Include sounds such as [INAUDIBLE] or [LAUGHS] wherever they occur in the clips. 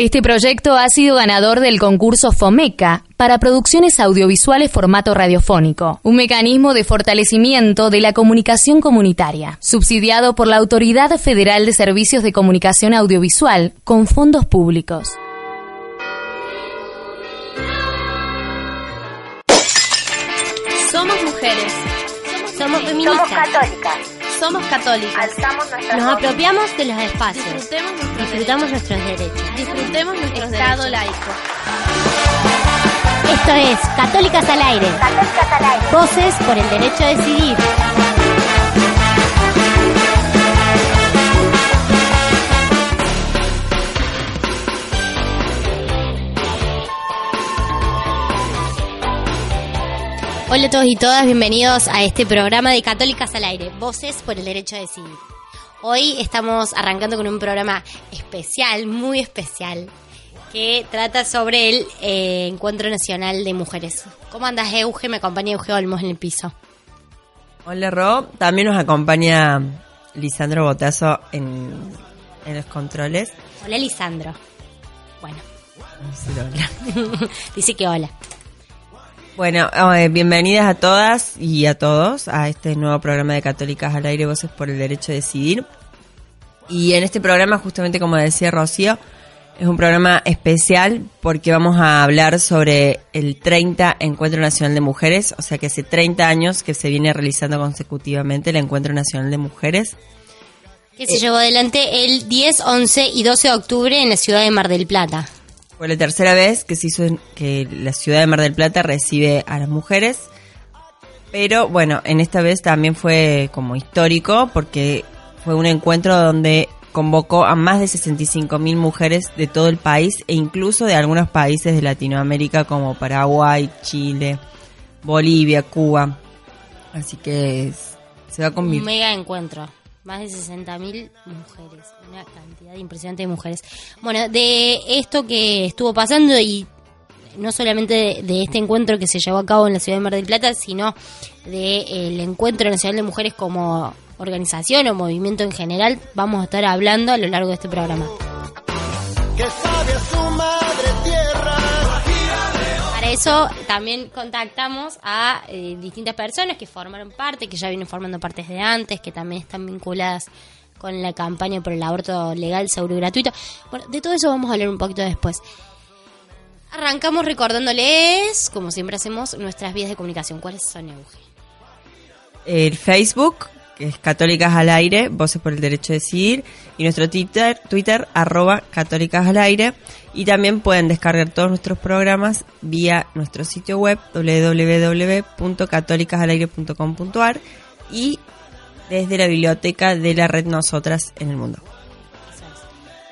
Este proyecto ha sido ganador del concurso FOMECA para producciones audiovisuales formato radiofónico, un mecanismo de fortalecimiento de la comunicación comunitaria, subsidiado por la Autoridad Federal de Servicios de Comunicación Audiovisual con fondos públicos. Somos mujeres. Somos feministas. Somos católicas. Somos católicas. Alzamos nuestras Nos apropiamos de los espacios. Disfrutemos nuestros Disfrutamos derechos. nuestros derechos. Disfrutemos nuestro Estado Estado laico. Esto es Católicas al aire. Católicas al aire. Voces por el derecho a decidir. Hola a todos y todas, bienvenidos a este programa de Católicas al aire, Voces por el derecho a decidir. Hoy estamos arrancando con un programa especial, muy especial, que trata sobre el eh, Encuentro Nacional de Mujeres. ¿Cómo andas, Euge? Me acompaña Euge Olmos en el piso. Hola Ro, también nos acompaña Lisandro Botazo en, en los controles. Hola, Lisandro. Bueno, hola. [LAUGHS] dice que hola. Bueno, eh, bienvenidas a todas y a todos a este nuevo programa de Católicas al Aire, Voces por el Derecho a Decidir. Y en este programa, justamente como decía Rocío, es un programa especial porque vamos a hablar sobre el 30 Encuentro Nacional de Mujeres, o sea que hace 30 años que se viene realizando consecutivamente el Encuentro Nacional de Mujeres. Que se llevó adelante el 10, 11 y 12 de octubre en la ciudad de Mar del Plata. Fue la tercera vez que se hizo en- que la ciudad de Mar del Plata recibe a las mujeres. Pero bueno, en esta vez también fue como histórico porque fue un encuentro donde convocó a más de 65 mil mujeres de todo el país e incluso de algunos países de Latinoamérica como Paraguay, Chile, Bolivia, Cuba. Así que se va a Un mega encuentro. Más de 60.000 mujeres. Una cantidad impresionante de mujeres. Bueno, de esto que estuvo pasando y no solamente de, de este encuentro que se llevó a cabo en la ciudad de Mar del Plata, sino del Encuentro Nacional de Mujeres como organización o movimiento en general, vamos a estar hablando a lo largo de este programa. Para eso también contactamos a eh, distintas personas que formaron parte, que ya vienen formando partes de antes, que también están vinculadas con la campaña por el aborto legal, seguro y gratuito. Bueno, de todo eso vamos a hablar un poquito después. Arrancamos recordándoles, como siempre hacemos, nuestras vías de comunicación. ¿Cuáles son, Euge? el Facebook, que es Católicas al Aire, Voces por el Derecho a Decidir, y nuestro Twitter, Twitter arroba Católicas al Aire, y también pueden descargar todos nuestros programas vía nuestro sitio web www.católicasalaire.com.ar y desde la biblioteca de la red Nosotras en el Mundo.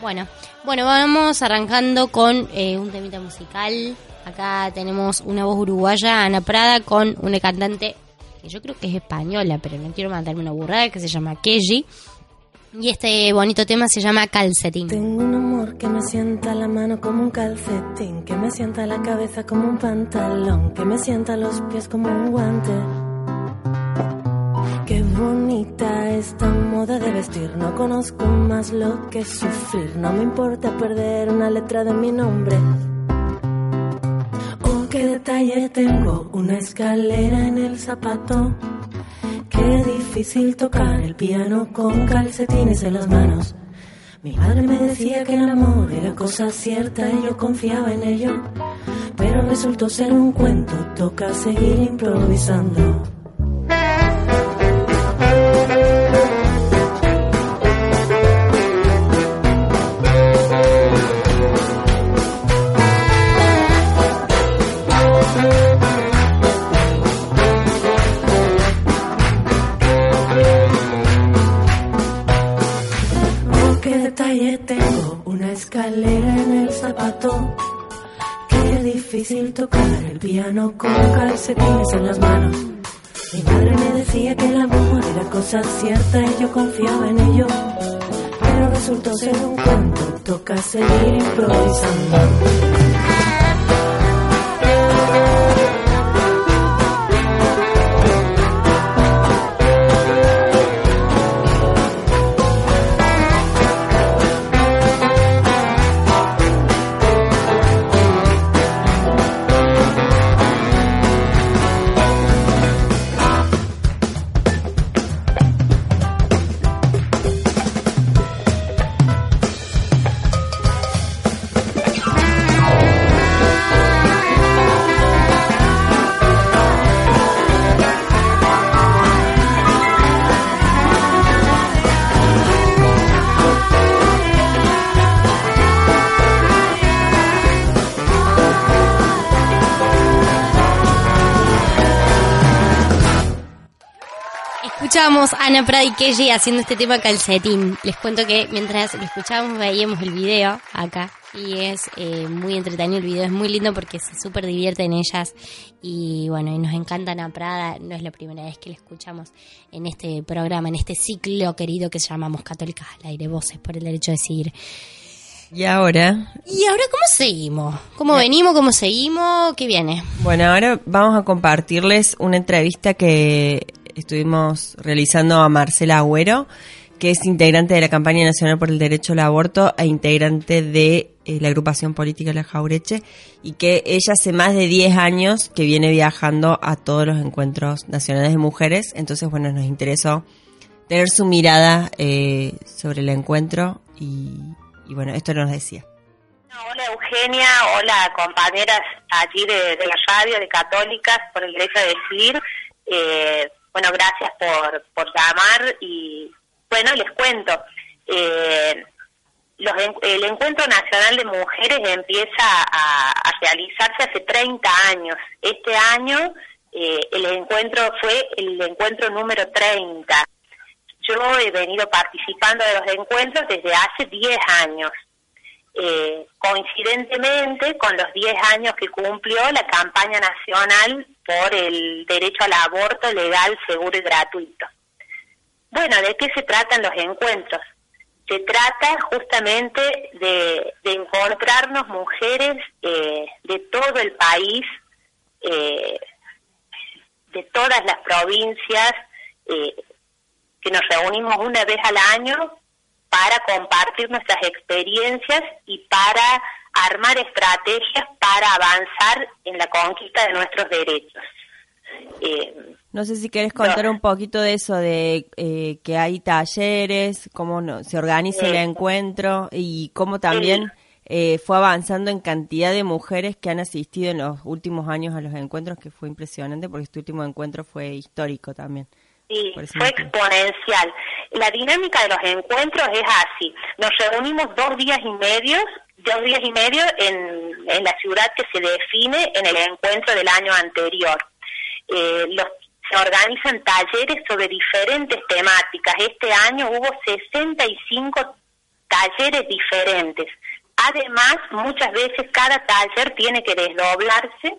Bueno, bueno, vamos arrancando con eh, un temita musical. Acá tenemos una voz uruguaya, Ana Prada, con una cantante que yo creo que es española, pero no quiero mandarme una burrada, que se llama Keji. Y este bonito tema se llama Calcetín. Tengo un amor que me sienta la mano como un calcetín, que me sienta la cabeza como un pantalón, que me sienta los pies como un guante. Qué bonita esta moda de vestir, no conozco más lo que sufrir, no me importa perder una letra de mi nombre. Qué detalle tengo, una escalera en el zapato. Qué difícil tocar el piano con calcetines en las manos. Mi madre me decía que el amor era cosa cierta y yo confiaba en ello. Pero resultó ser un cuento, toca seguir improvisando. Escalera en el zapato. Qué difícil tocar el piano con calcetines en las manos. Mi madre me decía que el amor era cosa cierta y yo confiaba en ello. Pero resultó ser un cuento, toca seguir improvisando. Escuchábamos a Ana Prada y Kelly haciendo este tema calcetín. Les cuento que mientras lo escuchábamos veíamos el video acá y es eh, muy entretenido el video, es muy lindo porque se súper divierten ellas y bueno, y nos encanta Ana Prada, no es la primera vez que la escuchamos en este programa, en este ciclo querido que llamamos Católicas al aire, voces por el derecho a decidir. Y ahora, ¿Y ahora cómo seguimos? ¿Cómo venimos? ¿Cómo seguimos? ¿Qué viene? bueno, ahora vamos a compartirles una entrevista que estuvimos realizando a Marcela Agüero, que es integrante de la campaña nacional por el derecho al aborto e integrante de eh, la agrupación política La Jaureche, y que ella hace más de 10 años que viene viajando a todos los encuentros nacionales de mujeres, entonces bueno, nos interesó tener su mirada eh, sobre el encuentro y, bueno, esto nos decía. Hola Eugenia, hola compañeras allí de, la radio, de Católicas, por el derecho a decidir. Eh, bueno, gracias por, por llamar y bueno, les cuento. Eh, los el Encuentro Nacional de Mujeres empieza a, a realizarse hace 30 años. Este año eh, el encuentro fue el encuentro número 30. Yo he venido participando de los encuentros desde hace 10 años. Eh, coincidentemente con los 10 años que cumplió la campaña nacional por el derecho al aborto legal, seguro y gratuito. Bueno, ¿de qué se tratan los encuentros? Se trata justamente de, encontrarnos mujeres eh, de todo el país, eh, de todas las provincias, eh, que nos reunimos una vez al año para compartir nuestras experiencias y para armar estrategias para avanzar en la conquista de nuestros derechos. Eh, No sé si querés contar un poquito de eso, de eh, que hay talleres, cómo no- se organiza el Sí. encuentro y cómo también eh, fue avanzando en cantidad de mujeres que han asistido en los últimos años a los encuentros, que fue impresionante porque este último encuentro fue histórico también. Sí, fue exponencial. La dinámica de los encuentros es así. Nos reunimos dos días y medio, dos días y medio en, en la ciudad que se define en el encuentro del año anterior. Eh, los, se organizan talleres sobre diferentes temáticas. Este año hubo 65 talleres diferentes. Además, muchas veces cada taller tiene que desdoblarse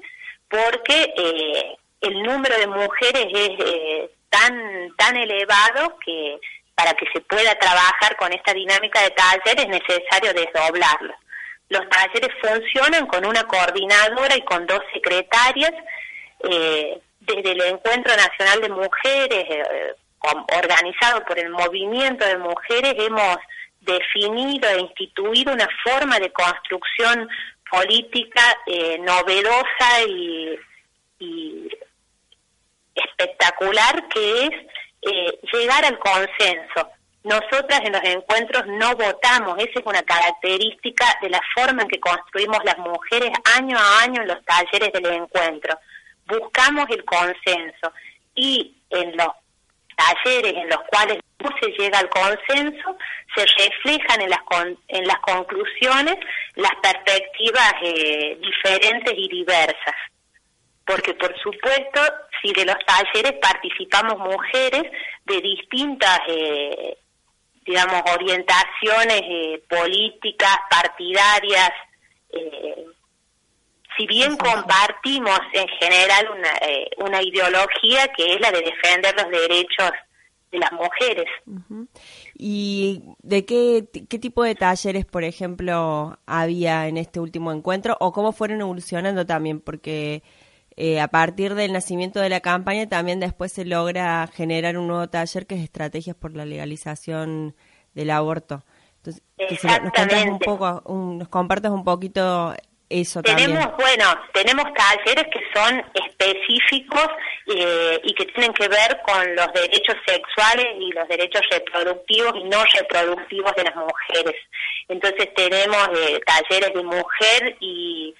porque eh, el número de mujeres es eh, tan tan elevado que para que se pueda trabajar con esta dinámica de taller es necesario desdoblarlo. Los talleres funcionan con una coordinadora y con dos secretarias. eh, desde el Encuentro Nacional de Mujeres, eh, organizado por el Movimiento de Mujeres, hemos definido e instituido una forma de construcción política eh, novedosa y espectacular que es eh, llegar al consenso. Nosotras en los encuentros no votamos, esa es una característica de la forma en que construimos las mujeres año a año en los talleres del encuentro. Buscamos el consenso y en los talleres en los cuales no se llega al consenso se reflejan en las, con- en las conclusiones las perspectivas eh, diferentes y diversas porque por supuesto, si de los talleres participamos mujeres de distintas, eh, digamos, orientaciones eh, políticas, partidarias, si bien compartimos en general una, eh, una ideología que es la de defender los derechos de las mujeres. ¿Y de qué, qué tipo de talleres, por ejemplo, había en este último encuentro o cómo fueron evolucionando también? Porque eh, a partir del nacimiento de la campaña también después se logra generar un nuevo taller que es Estrategias por la Legalización del Aborto. Entonces, nos, un poco, nos compartas un poquito eso tenemos, bueno, tenemos talleres que son específicos eh, y que tienen que ver con los derechos sexuales y los derechos reproductivos y no reproductivos de las mujeres. Entonces tenemos eh, talleres de mujer y,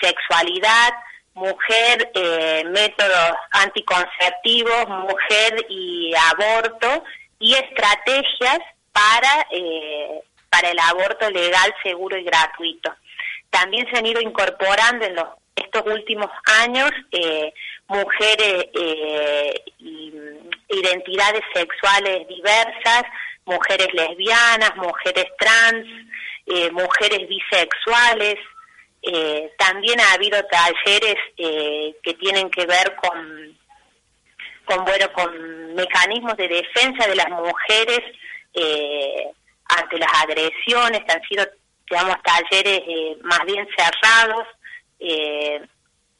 sexualidad, mujer, eh, métodos anticonceptivos, mujer y aborto y estrategias para, para el aborto legal, seguro y gratuito también se han ido incorporando en los, estos últimos años eh, mujeres eh, y identidades sexuales diversas, mujeres lesbianas, mujeres trans, eh, mujeres bisexuales. También ha habido talleres que tienen que ver con, con bueno con mecanismos de defensa de las mujeres ante las agresiones, han sido digamos, talleres eh, más bien cerrados, eh,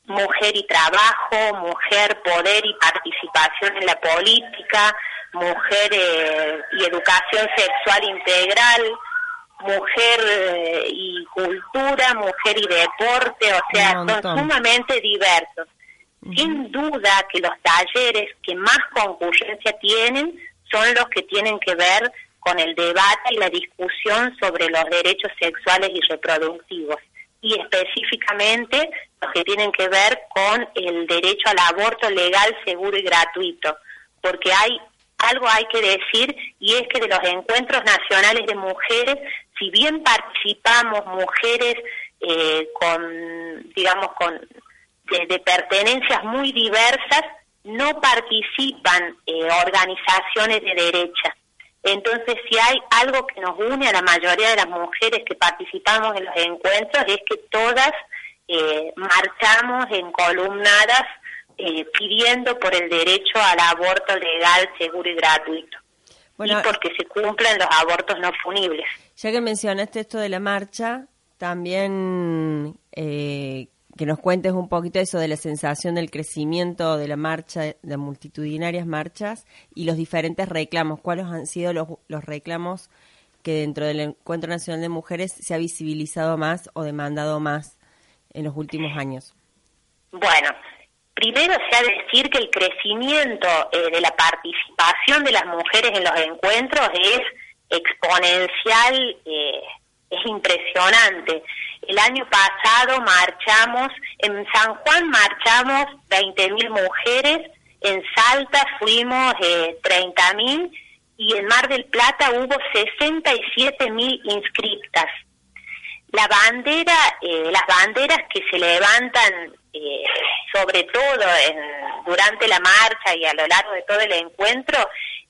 mujer y trabajo, mujer, poder y participación en la política, mujer eh, y educación sexual integral, mujer y cultura, mujer y deporte, o sea, son sumamente diversos. Sin duda que los talleres que más concurrencia tienen son los que tienen que ver con el debate y la discusión sobre los derechos sexuales y reproductivos y específicamente los que tienen que ver con el derecho al aborto legal, seguro y gratuito, porque hay algo hay que decir y es que de los encuentros nacionales de mujeres, si bien participamos mujeres eh, con, digamos, con de, pertenencias muy diversas, no participan eh, organizaciones de derecha. Entonces, si hay algo que nos une a la mayoría de las mujeres que participamos en los encuentros, es que todas eh, marchamos en columnadas eh, pidiendo por el derecho al aborto legal, seguro y gratuito. y porque se cumplan los abortos no punibles. Ya que mencionaste esto de la marcha, también eh, que nos cuentes un poquito eso de la sensación del crecimiento de la marcha, de multitudinarias marchas y los diferentes reclamos. ¿Cuáles han sido los, los reclamos que dentro del Encuentro Nacional de Mujeres se ha visibilizado más o demandado más en los últimos años? Bueno, primero se ha de decir que el crecimiento eh, de la participación de las mujeres en los encuentros es exponencial, eh, es impresionante. El año pasado marchamos, en San Juan marchamos 20.000 mujeres, en Salta fuimos eh, 30.000 y en Mar del Plata hubo 67.000 inscriptas. La bandera, eh, las banderas que se levantan eh, sobre todo durante la marcha y a lo largo de todo el encuentro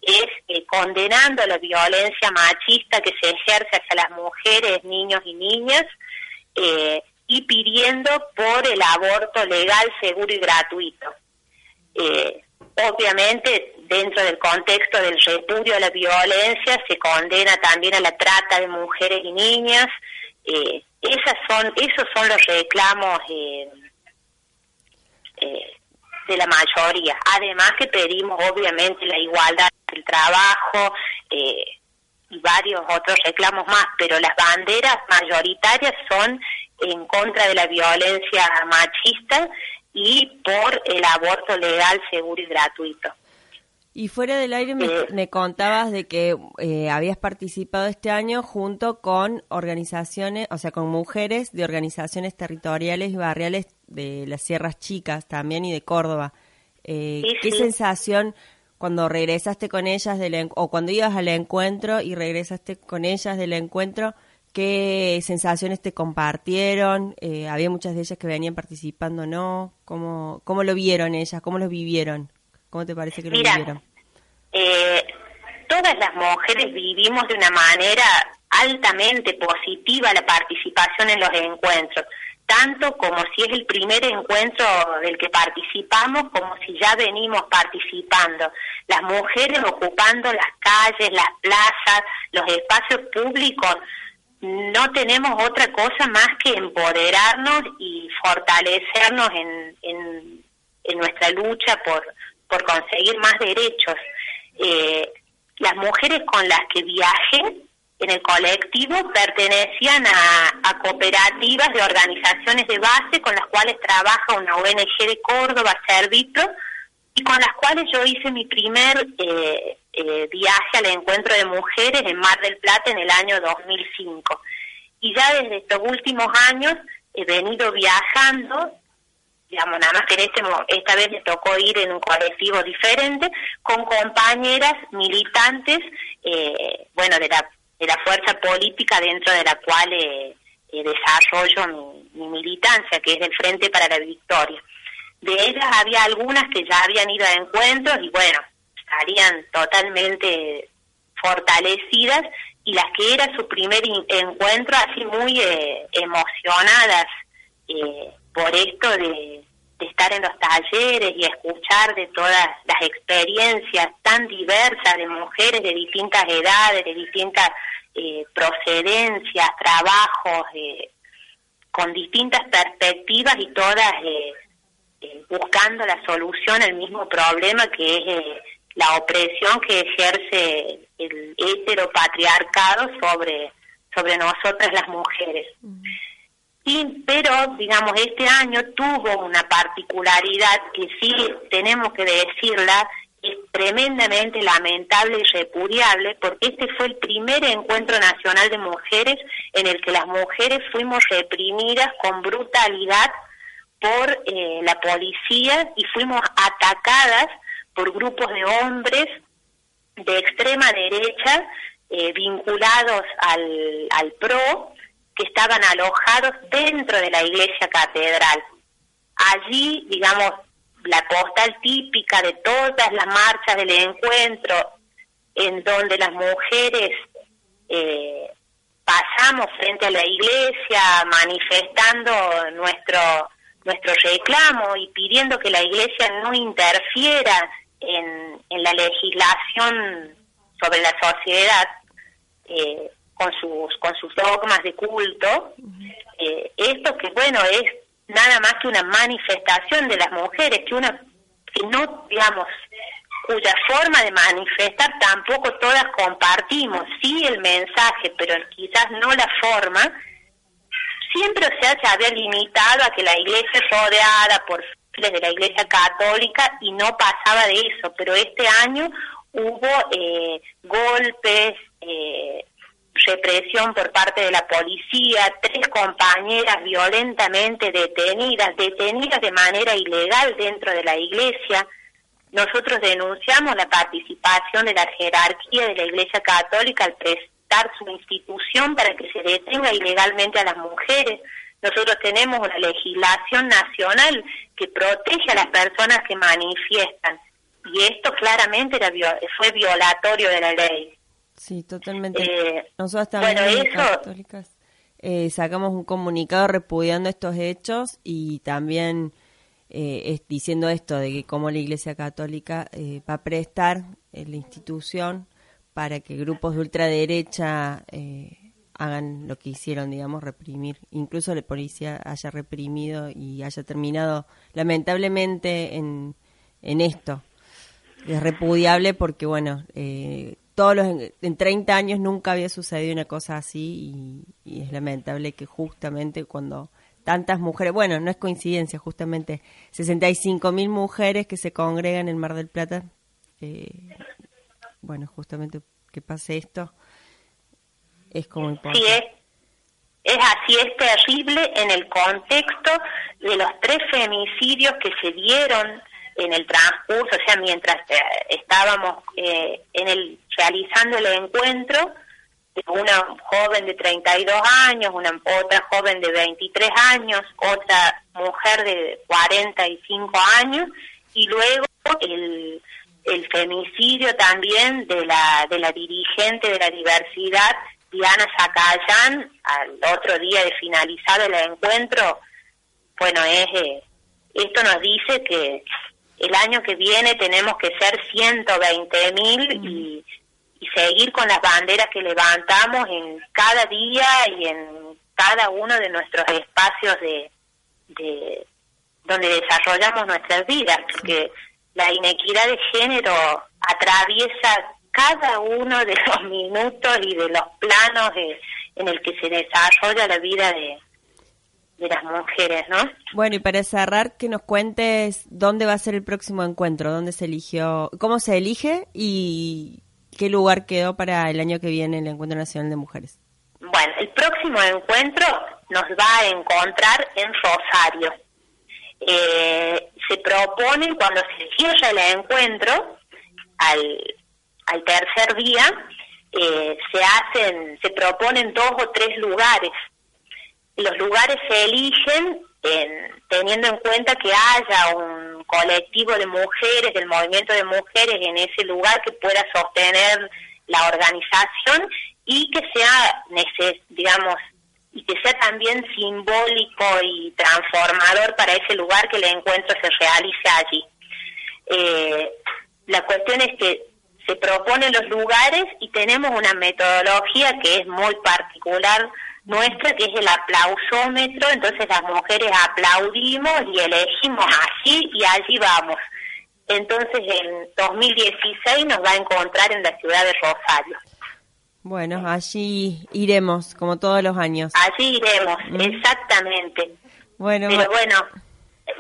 es eh, condenando la violencia machista que se ejerce hacia las mujeres, niños y niñas, eh, y pidiendo por el aborto legal, seguro y gratuito. Eh, obviamente, dentro del contexto del repudio a la violencia, se condena también a la trata de mujeres y niñas. Eh, esas son, esos son los reclamos de la mayoría. Además que pedimos, obviamente, la igualdad del trabajo, eh, y varios otros reclamos más, pero las banderas mayoritarias son en contra de la violencia machista y por el aborto legal, seguro y gratuito. Y fuera del aire me, eh, contabas de que eh, habías participado este año junto con organizaciones, o sea, con mujeres de organizaciones territoriales y barriales de las Sierras Chicas también y de Córdoba. Eh, ¿Qué sensación cuando regresaste con ellas del, o cuando ibas al encuentro y regresaste con ellas del encuentro, qué sensaciones te compartieron, eh, había muchas de ellas que venían participando, ¿no? ¿Cómo, cómo lo vieron ellas? ¿Cómo lo vivieron? ¿Cómo te parece que lo vivieron? Eh, todas las mujeres vivimos de una manera altamente positiva la participación en los encuentros. Tanto como si es el primer encuentro del que participamos, como si ya venimos participando. Las mujeres ocupando las calles, las plazas, los espacios públicos, no tenemos otra cosa más que empoderarnos y fortalecernos en, en, nuestra lucha por, por conseguir más derechos. Eh, las mujeres con las que viajé en el colectivo pertenecían a, cooperativas de organizaciones de base con las cuales trabaja una ONG de Córdoba, Servitro, y con las cuales yo hice mi primer eh, eh, viaje al encuentro de mujeres en Mar del Plata en el año 2005. Y ya desde estos últimos años he venido viajando, digamos, nada más que este, esta vez me tocó ir en un colectivo diferente, con compañeras militantes, eh, bueno, de la de la fuerza política dentro de la cual eh, eh, desarrollo mi, militancia, que es el Frente para la Victoria. De ellas había algunas que ya habían ido a encuentros y bueno, estarían totalmente fortalecidas y las que era su primer encuentro así muy eh, emocionadas por esto de, de estar en los talleres y escuchar de todas las experiencias tan diversas de mujeres de distintas edades, de distintas eh, procedencias, trabajos, eh, con distintas perspectivas y todas eh, buscando la solución al mismo problema que es la opresión que ejerce el heteropatriarcado sobre, sobre nosotras las mujeres. Sí, pero digamos, este año tuvo una particularidad que sí tenemos que decirla, es tremendamente lamentable y repudiable, porque este fue el primer encuentro nacional de mujeres en el que las mujeres fuimos reprimidas con brutalidad por eh, la policía y fuimos atacadas por grupos de hombres de extrema derecha eh, vinculados al, al PRO que estaban alojados dentro de la iglesia catedral. Allí, digamos, la postal típica de todas las marchas del encuentro, en donde las mujeres eh, pasamos frente a la iglesia manifestando nuestro nuestro reclamo y pidiendo que la iglesia no interfiera en, en la legislación sobre la sociedad, eh, con sus, con sus dogmas de culto, eh, esto que bueno es nada más que una manifestación de las mujeres, que una que no, digamos, cuya forma de manifestar tampoco todas compartimos, sí el mensaje, pero quizás no la forma, siempre o sea, se había limitado a que la iglesia es rodeada por de la iglesia católica y no pasaba de eso, pero este año hubo eh, golpes, eh, represión por parte de la policía, tres compañeras violentamente detenidas, detenidas de manera ilegal dentro de la iglesia. Nosotros denunciamos la participación de la jerarquía de la Iglesia Católica al prestar su institución para que se detenga ilegalmente a las mujeres. Nosotros tenemos una legislación nacional que protege a las personas que manifiestan y esto claramente era, fue violatorio de la ley. Sí, totalmente. Eh, Nosotros también católicas eh, sacamos un comunicado repudiando estos hechos y también eh, diciendo esto de que como la Iglesia Católica va a prestar la institución para que grupos de ultraderecha hagan lo que hicieron, digamos, reprimir. Incluso la policía haya reprimido y haya terminado lamentablemente en, en esto. Es repudiable porque, bueno, eh, todos los, en 30 años nunca había sucedido una cosa así y, es lamentable que justamente cuando tantas mujeres, bueno, no es coincidencia, justamente 65 mil mujeres que se congregan en Mar del Plata, eh, bueno, justamente que pase esto es como importante. Sí, es, es así, es terrible en el contexto de los tres femicidios que se dieron en el transcurso, o sea, mientras eh, estábamos eh, en el realizando el encuentro, una joven de 32 años, una otra joven de 23 años, otra mujer de 45 años y luego el, el femicidio también de la de la dirigente de la diversidad Diana Zacayán al otro día de finalizado el encuentro bueno, es eh, esto nos dice que el año que viene tenemos que ser 120 mil y, y seguir con las banderas que levantamos en cada día y en cada uno de nuestros espacios de, de donde desarrollamos nuestras vidas, porque la inequidad de género atraviesa cada uno de los [LAUGHS] minutos y de los planos de, en el que se desarrolla la vida de, de las mujeres, ¿no? Bueno, y para cerrar, que nos cuentes dónde va a ser el próximo encuentro, dónde se eligió, cómo se elige y qué lugar quedó para el año que viene el Encuentro Nacional de Mujeres. Bueno, el próximo encuentro nos va a encontrar en Rosario. Eh, se propone, cuando se cierra el encuentro, al, al tercer día, eh, se hacen, se proponen dos o tres lugares los lugares se eligen teniendo en cuenta que haya un colectivo de mujeres, del movimiento de mujeres en ese lugar que pueda sostener la organización y que sea, digamos, y que sea también simbólico y transformador para ese lugar que el encuentro se realice allí. Eh, la cuestión es que se proponen los lugares y tenemos una metodología que es muy particular nuestra, que es el aplausómetro, entonces las mujeres aplaudimos y elegimos así y allí vamos. Entonces en 2016 nos va a encontrar en la ciudad de Rosario. Bueno, allí iremos, como todos los años. Allí iremos, mm. exactamente. Bueno, Pero bueno,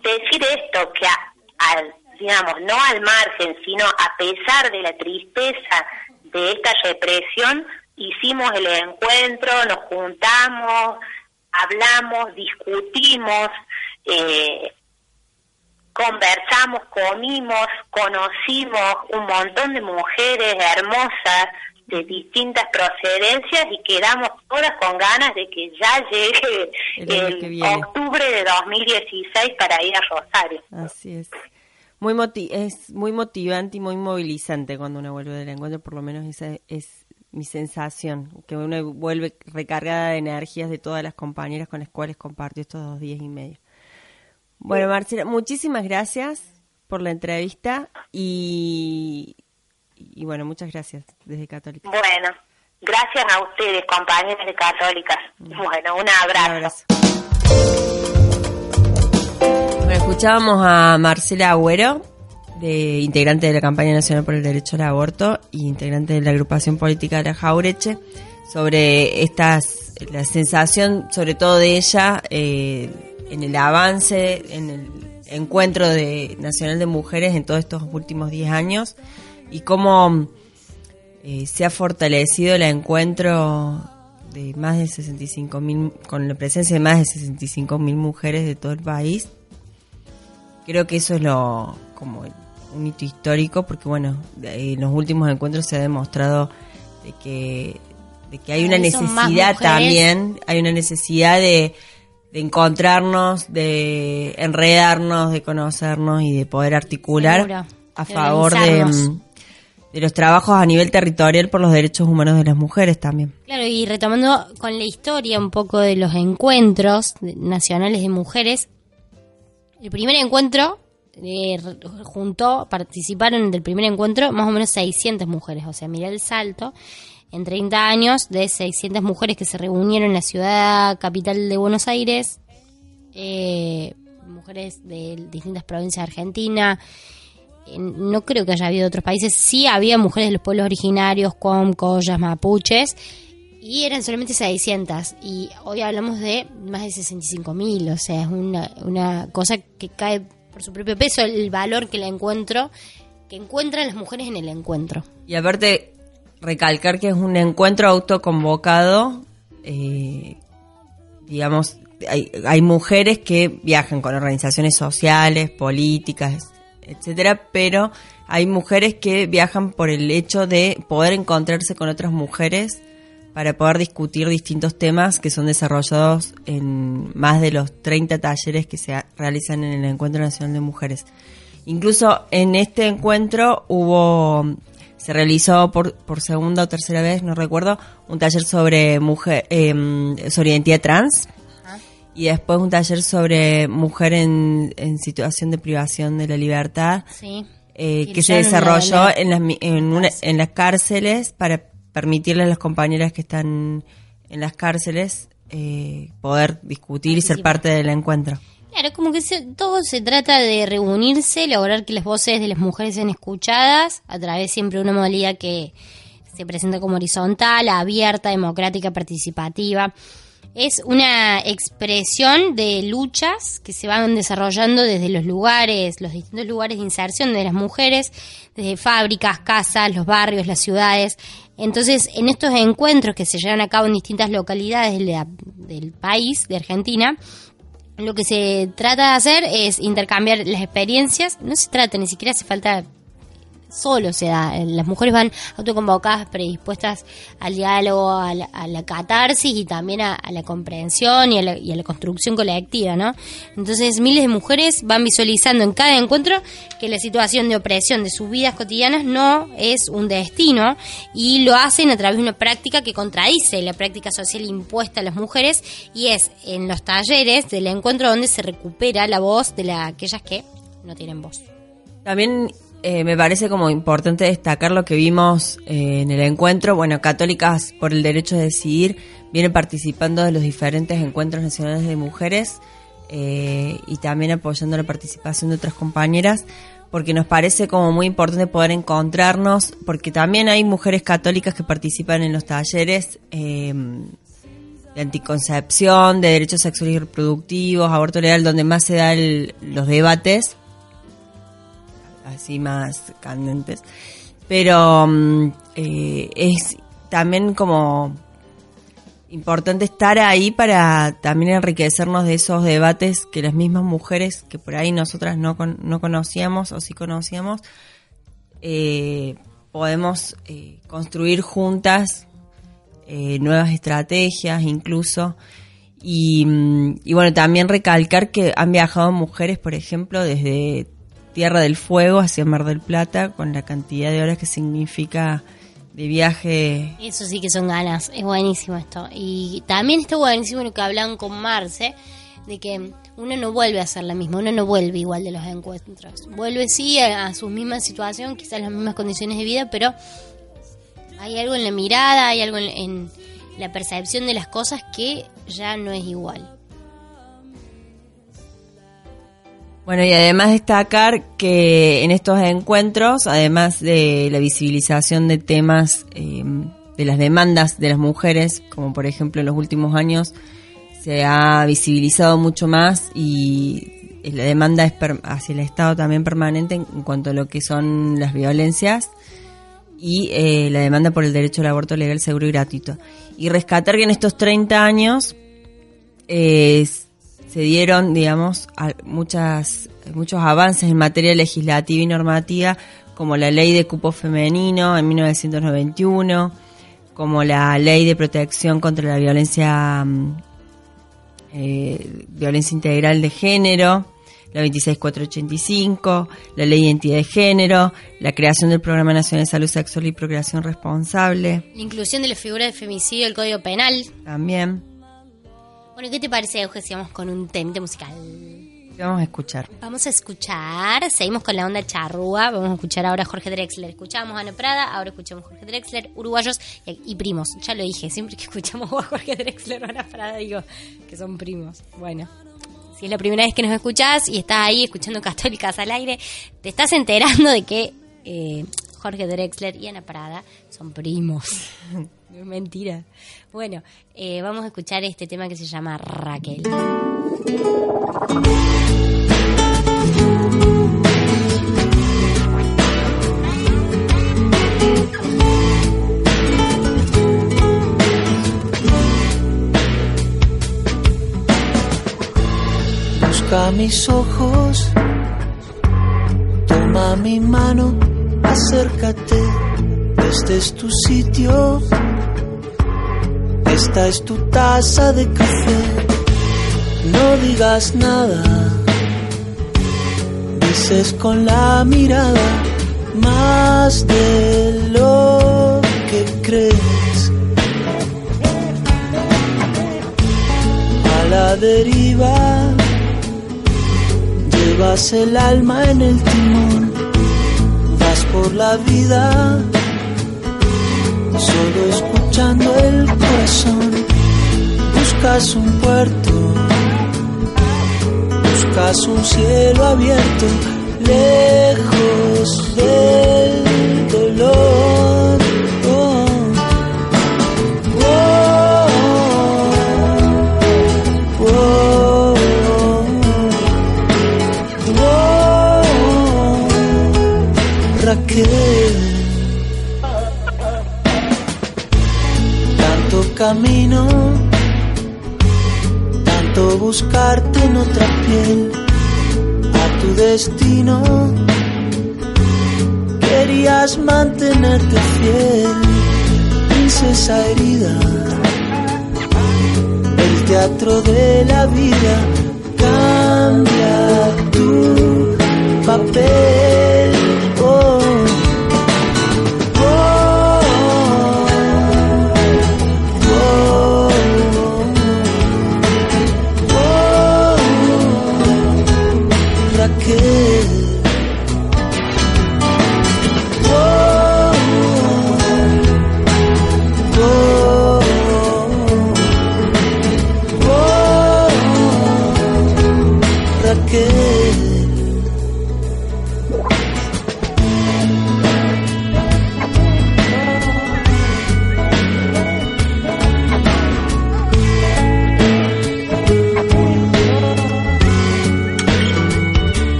decir esto, que al, digamos, no al margen, sino a pesar de la tristeza de esta represión, hicimos el encuentro, nos juntamos, hablamos, discutimos, eh, conversamos, comimos, conocimos un montón de mujeres hermosas de distintas procedencias y quedamos todas con ganas de que ya llegue el, octubre de 2016 para ir a Rosario. Así es. Muy es muy motivante y muy movilizante cuando uno vuelve del encuentro, por lo menos esa es mi sensación, que uno vuelve recargada de energías de todas las compañeras con las cuales compartió estos dos días y medio. Bueno, Marcela, muchísimas gracias por la entrevista y, y bueno, muchas gracias desde Católica. Bueno, gracias a ustedes, compañeras de Católicas. Mm. Bueno, un abrazo. Bueno, escuchábamos a Marcela Agüero de integrante de la campaña nacional por el derecho al aborto y integrante de la agrupación política de la Jaureche, sobre estas, la sensación, sobre todo de ella, eh, en el avance, en el encuentro de, nacional de mujeres en todos estos últimos 10 años y cómo eh, se ha fortalecido el encuentro de más de 65 mil, con la presencia de más de 65 mil mujeres de todo el país. Creo que eso es lo, como un hito histórico porque bueno, en los últimos encuentros se ha demostrado de que, de que hay una necesidad también, hay una necesidad de, de encontrarnos, de enredarnos, de conocernos y de poder articular a favor de, mm, de los trabajos a nivel territorial por los derechos humanos de las mujeres también. Claro, y retomando con la historia un poco de los encuentros nacionales de mujeres, el primer encuentro eh, participaron del primer encuentro más o menos 600 mujeres, o sea, mira el salto en 30 años de 600 mujeres que se reunieron en la ciudad capital de Buenos Aires, eh, mujeres de distintas provincias de Argentina. No creo que haya habido otros países. Sí había mujeres de los pueblos originarios, com, collas, mapuches, y eran solamente 600. Y hoy hablamos de más de 65 mil. O sea, es una, una cosa que cae por su propio peso el valor que la encuentro, que encuentran las mujeres en el encuentro. Y aparte, recalcar que es un encuentro autoconvocado, eh, digamos, hay, hay mujeres que viajan con organizaciones sociales, políticas, etcétera, pero hay mujeres que viajan por el hecho de poder encontrarse con otras mujeres para poder discutir distintos temas que son desarrollados en más de los 30 talleres que se realizan en el Encuentro Nacional de Mujeres. Incluso en este encuentro hubo, se realizó por, por segunda o tercera vez, no recuerdo, un taller sobre mujer, eh, sobre identidad trans. y después un taller sobre mujer en, en situación de privación de la libertad Sí. eh, que se desarrolló en las, en, una- en las cárceles para permitirle a las compañeras que están en las cárceles eh, poder discutir y ser parte del encuentro. Claro, como que se- todo se trata de reunirse, lograr que las voces de las mujeres sean escuchadas a través siempre de una modalidad que se presenta como horizontal, abierta, democrática, participativa. Es una expresión de luchas que se van desarrollando desde los lugares, los distintos lugares de inserción de las mujeres, desde fábricas, casas, los barrios, las ciudades. Entonces, en estos encuentros que se llevan a cabo en distintas localidades de la- del país, de Argentina, lo que se trata de hacer es intercambiar las experiencias. No se trata, ni siquiera hace falta solo se da. Las mujeres van autoconvocadas, predispuestas al diálogo, a la, catarsis y también a, a la comprensión y a la, y a la construcción colectiva, ¿no? Entonces miles de mujeres van visualizando en cada encuentro que la situación de opresión de sus vidas cotidianas no es un destino y lo hacen a través de una práctica que contradice la práctica social impuesta a las mujeres y es en los talleres del encuentro donde se recupera la voz de la, aquellas que no tienen voz. También eh, me parece como importante destacar lo que vimos eh, en el encuentro. Bueno, Católicas por el Derecho a Decidir viene participando de los diferentes encuentros nacionales de mujeres eh, y también apoyando la participación de otras compañeras porque nos parece como muy importante poder encontrarnos, porque también hay mujeres católicas que participan en los talleres eh, de anticoncepción, de derechos sexuales y reproductivos, aborto legal, donde más se dan los debates así más candentes. Pero mm, eh, es también como importante estar ahí para también enriquecernos de esos debates que las mismas mujeres que por ahí nosotras no, no conocíamos o sí conocíamos, eh, podemos eh, construir juntas nuevas estrategias incluso. Mm, y bueno, también recalcar que han viajado mujeres, por ejemplo, desde Tierra del Fuego hacia Mar del Plata, con la cantidad de horas que significa de viaje. Eso sí que son ganas, es buenísimo esto. Y también está buenísimo lo que hablan con Marce, de que uno no vuelve a ser la misma, uno no vuelve igual de los encuentros. Vuelve sí a, su misma situación, quizás las mismas condiciones de vida, pero hay algo en la mirada, hay algo en la percepción de las cosas que ya no es igual. Bueno, y además destacar que en estos encuentros, además de la visibilización de temas eh, de las demandas de las mujeres, como por ejemplo en los últimos años se ha visibilizado mucho más y la demanda es hacia el Estado también permanente en, en cuanto a lo que son las violencias y eh, la demanda por el derecho al aborto legal, seguro y gratuito. Y rescatar que en estos 30 años eh, se dieron, digamos, muchas, muchos avances en materia legislativa y normativa, como la ley de cupo femenino en 1991, como la ley de protección contra la violencia, mm, eh, violencia integral de género, la 26485, la ley de identidad de género, la creación del Programa Nacional de Salud Sexual y Procreación Responsable, La inclusión de la figura de femicidio del Código Penal. también. Bueno, ¿qué te parece, Euge, si vamos con un temite musical? ¿Qué vamos a escuchar? Vamos a escuchar, seguimos con la onda charrúa, vamos a escuchar ahora a Jorge Drexler. Escuchamos a Ana Prada, ahora escuchamos a Jorge Drexler, uruguayos y, y primos. Ya lo dije, siempre que escuchamos a Jorge Drexler o a Ana Prada digo que son primos. Bueno, si es la primera vez que nos escuchás y estás ahí escuchando Católicas al aire, te estás enterando de que eh, Jorge Drexler y Ana Prada son primos. [LAUGHS] No es mentira. Bueno, eh, vamos a escuchar este tema que se llama Raquel. Busca mis ojos, toma mi mano, acércate, este es tu sitio, esta es tu taza de café, no digas nada, dices con la mirada más de lo que crees. A la deriva, llevas el alma en el timón, por la vida, solo escuchando el corazón, buscas un puerto, buscas un cielo abierto, lejos del dolor. Camino, tanto buscarte en otra piel, a tu destino, querías mantenerte fiel, princesa herida. El teatro de la vida cambia tu papel. Oh.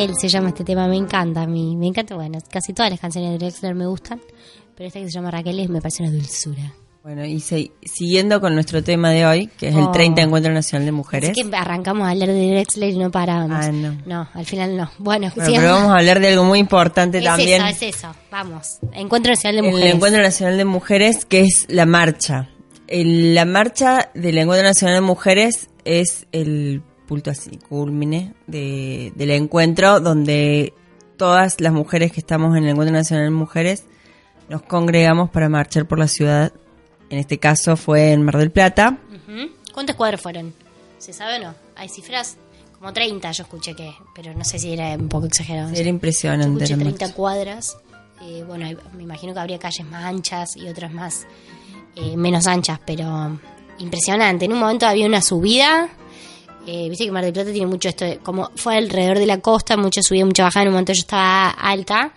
Raquel se llama este tema, me encanta a mí, me encanta, bueno, casi todas las canciones de Drexler me gustan, pero esta que se llama Raquel es- me parece una dulzura. Bueno, y se- siguiendo con nuestro tema de hoy, que es el Oh. 30 Encuentro Nacional de Mujeres. Así que arrancamos a hablar de Drexler y no parábamos. Ah, no. al final no. Bueno, Bueno, pero vamos a hablar de algo muy importante es también. eso, es eso, vamos. Encuentro Nacional de el Mujeres. Encuentro Nacional de Mujeres, que es la marcha. El- la marcha del Encuentro Nacional de Mujeres es el punto así, culmine de- del encuentro donde todas las mujeres que estamos en el Encuentro Nacional de Mujeres nos congregamos para marchar por la ciudad. En este caso fue en Mar del Plata. ¿Cuántos cuadros fueron? ¿Se sabe o no? ¿Hay cifras? Como 30 yo escuché que, pero no sé si era un poco exagerado. Era Yo impresionante. escuché la 30 marcha. cuadras. Eh, bueno, me imagino que habría calles más anchas y otras más eh, menos anchas, pero impresionante. En un momento había una subida. Eh, Viste que Mar del Plata tiene mucho esto, de- como fue alrededor de la costa, mucha subida, mucha bajada. En un momento yo estaba alta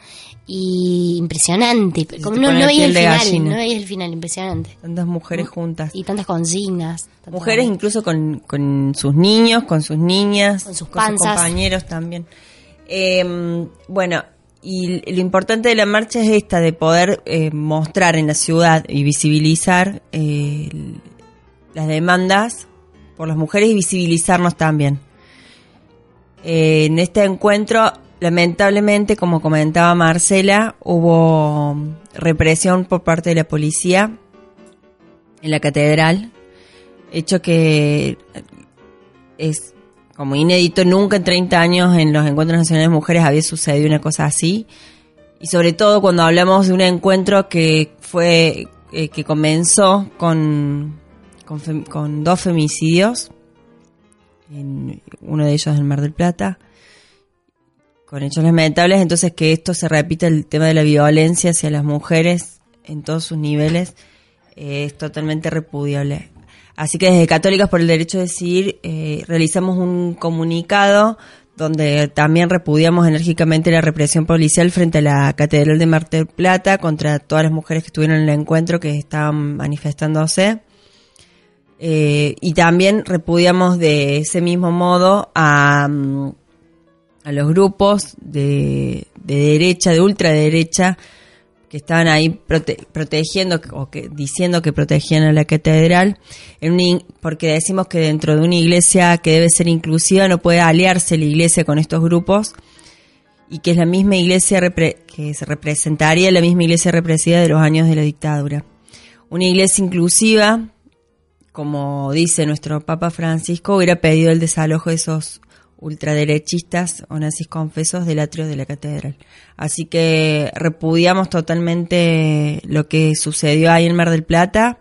y impresionante. te Como no, no veía el final, gallina. no veía el final, impresionante. Tantas mujeres juntas. Y tantas consignas. tantas- Mujeres incluso con, con sus niños, con sus niñas, Con sus compañeros también. Eh, bueno, y lo importante de la marcha es esta, de poder eh, mostrar en la ciudad y visibilizar eh, las demandas por las mujeres y visibilizarnos también. Eh, en este encuentro, lamentablemente, como comentaba Marcela, hubo represión por parte de la policía en la catedral, hecho que es como inédito, nunca en 30 años en los encuentros nacionales de mujeres había sucedido una cosa así. Y sobre todo cuando hablamos de un encuentro que fue, eh, que comenzó con, con, fem- con dos femicidios, uno de ellos en Mar del Plata, con hechos lamentables, entonces que esto se repita el tema de la violencia hacia las mujeres en todos sus niveles eh, es totalmente repudiable. Así que desde Católicas por el Derecho a Decidir eh, realizamos un comunicado donde también repudiamos enérgicamente la represión policial frente a la Catedral de Mar del Plata contra todas las mujeres que estuvieron en el encuentro que estaban manifestándose. Eh, y también repudiamos de ese mismo modo a, mm, a los grupos de, de derecha, de ultraderecha, que estaban ahí prote- protegiendo o que, diciendo que protegían a la catedral, porque decimos que dentro de una iglesia que debe ser inclusiva no puede aliarse la iglesia con estos grupos y que es la misma iglesia que se representaría la misma iglesia represiva de los años de la dictadura. Una iglesia inclusiva, como dice nuestro Papa Francisco, hubiera pedido el desalojo de esos ultraderechistas o nazis confesos del atrio de la catedral. Así que repudiamos totalmente lo que sucedió ahí en Mar del Plata,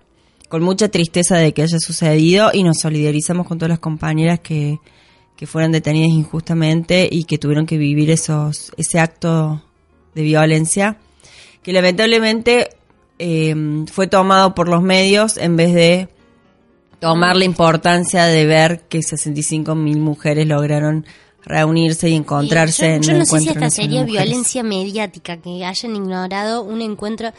con mucha tristeza de que haya sucedido y nos solidarizamos con todas las compañeras que, que fueron detenidas injustamente y que tuvieron que vivir esos, ese acto de violencia que lamentablemente eh, fue tomado por los medios en vez de tomar la importancia de ver que 65 mil mujeres lograron reunirse y encontrarse yo, en yo un no sé si esta sería violencia mediática, que hayan ignorado un encuentro.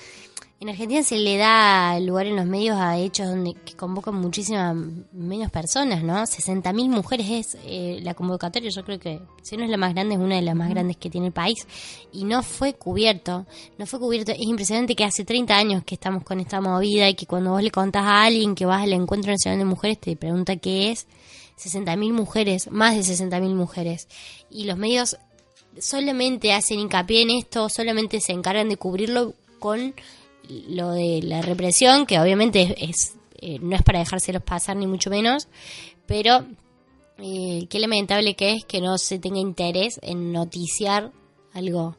En Argentina se le da lugar en los medios a hechos donde que convocan muchísimas menos personas, ¿no? 60.000 mujeres es eh, la convocatoria, yo creo que si no es la más grande, es una de las más grandes que tiene el país. Y no fue cubierto, no fue cubierto. Es impresionante que hace 30 años que estamos con esta movida y que cuando vos le contás a alguien que vas al Encuentro Nacional de Mujeres te pregunta qué es. 60.000 mujeres, más de 60.000 mujeres. Y los medios solamente hacen hincapié en esto, solamente se encargan de cubrirlo con lo de la represión, que obviamente es, es, eh, no es para dejárselos pasar ni mucho menos, pero eh, qué lamentable que es que no se tenga interés en noticiar algo